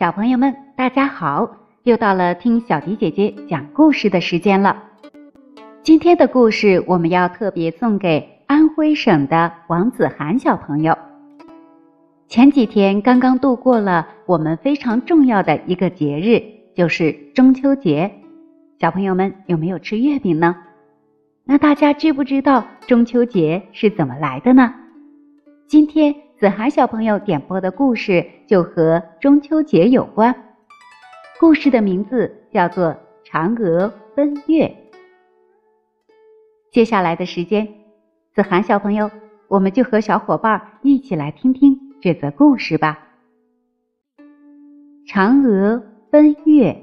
小朋友们，大家好！又到了听小迪姐姐讲故事的时间了。今天的故事我们要特别送给安徽省的王子涵小朋友。前几天刚刚度过了我们非常重要的一个节日，就是中秋节。小朋友们有没有吃月饼呢？那大家知不知道中秋节是怎么来的呢？今天。子涵小朋友点播的故事就和中秋节有关，故事的名字叫做《嫦娥奔月》。接下来的时间，子涵小朋友，我们就和小伙伴一起来听听这则故事吧。嫦娥奔月。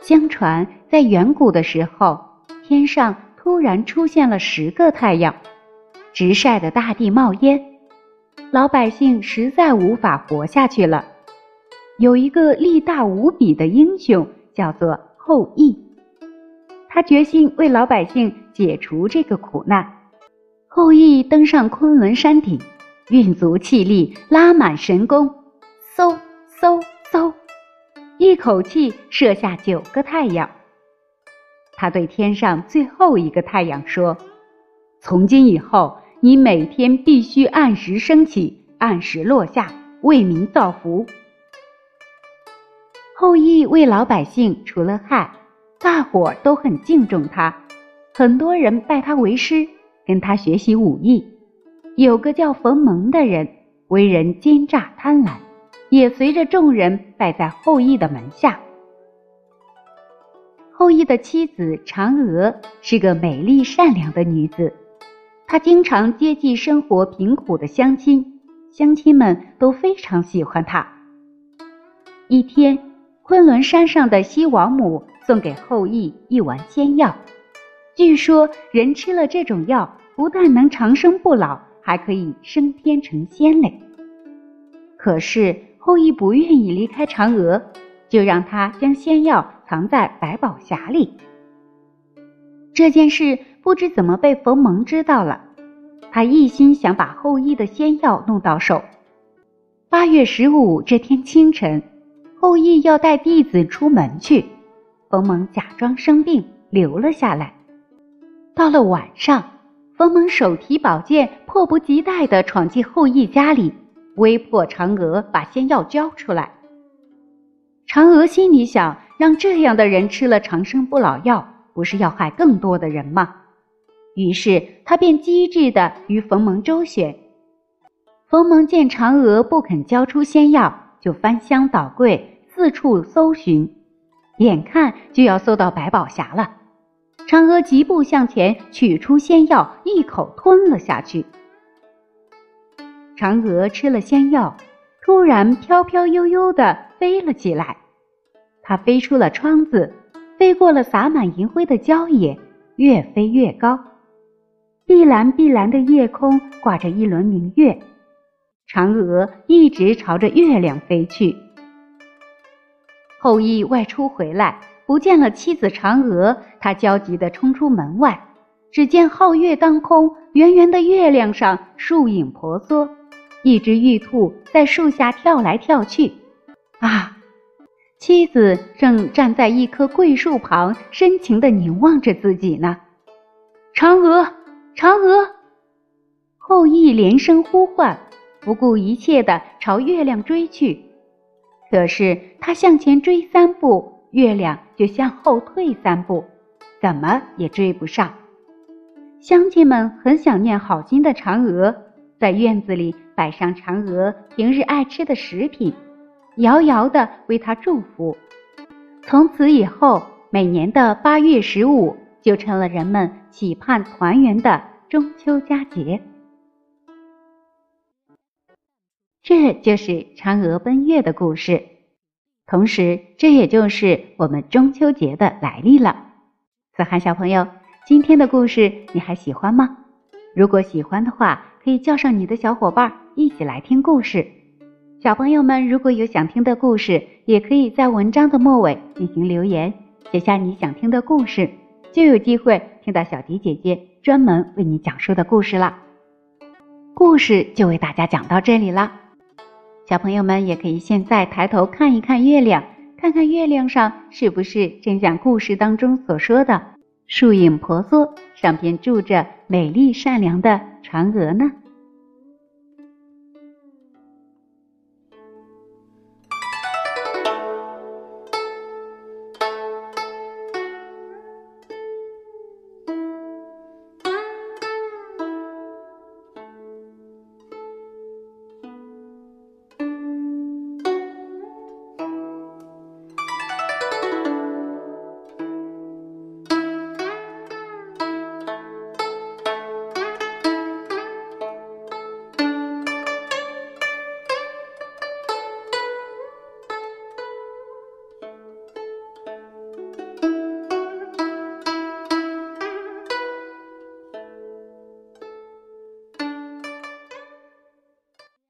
相传，在远古的时候，天上突然出现了十个太阳，直晒得大地冒烟。老百姓实在无法活下去了。有一个力大无比的英雄，叫做后羿。他决心为老百姓解除这个苦难。后羿登上昆仑山顶，运足气力，拉满神弓，嗖嗖嗖，一口气射下九个太阳。他对天上最后一个太阳说：“从今以后。”你每天必须按时升起，按时落下，为民造福。后羿为老百姓除了害，大伙都很敬重他，很多人拜他为师，跟他学习武艺。有个叫冯蒙的人，为人奸诈贪婪，也随着众人拜在后羿的门下。后羿的妻子嫦娥是个美丽善良的女子。他经常接济生活贫苦的乡亲，乡亲们都非常喜欢他。一天，昆仑山上的西王母送给后羿一丸仙药，据说人吃了这种药，不但能长生不老，还可以升天成仙嘞。可是后羿不愿意离开嫦娥，就让他将仙药藏在百宝匣里。这件事不知怎么被冯蒙知道了，他一心想把后羿的仙药弄到手。八月十五这天清晨，后羿要带弟子出门去，冯蒙假装生病留了下来。到了晚上，冯蒙手提宝剑，迫不及待地闯进后羿家里，威迫嫦娥把仙药交出来。嫦娥心里想：让这样的人吃了长生不老药。不是要害更多的人吗？于是他便机智地与冯蒙周旋。冯蒙见嫦娥不肯交出仙药，就翻箱倒柜，四处搜寻，眼看就要搜到百宝匣了。嫦娥疾步向前，取出仙药，一口吞了下去。嫦娥吃了仙药，突然飘飘悠悠地飞了起来，她飞出了窗子。飞过了洒满银灰的郊野，越飞越高。碧蓝碧蓝的夜空挂着一轮明月，嫦娥一直朝着月亮飞去。后羿外出回来，不见了妻子嫦娥，他焦急地冲出门外，只见皓月当空，圆圆的月亮上树影婆娑，一只玉兔在树下跳来跳去。啊！妻子正站在一棵桂树旁，深情地凝望着自己呢。嫦娥，嫦娥！后羿连声呼唤，不顾一切地朝月亮追去。可是他向前追三步，月亮就向后退三步，怎么也追不上。乡亲们很想念好心的嫦娥，在院子里摆上嫦娥平日爱吃的食品。遥遥地为他祝福。从此以后，每年的八月十五就成了人们期盼团圆的中秋佳节。这就是嫦娥奔月的故事，同时这也就是我们中秋节的来历了。子涵小朋友，今天的故事你还喜欢吗？如果喜欢的话，可以叫上你的小伙伴一起来听故事。小朋友们，如果有想听的故事，也可以在文章的末尾进行留言，写下你想听的故事，就有机会听到小迪姐姐专门为你讲述的故事了。故事就为大家讲到这里了。小朋友们也可以现在抬头看一看月亮，看看月亮上是不是正像故事当中所说的，树影婆娑，上边住着美丽善良的嫦娥呢？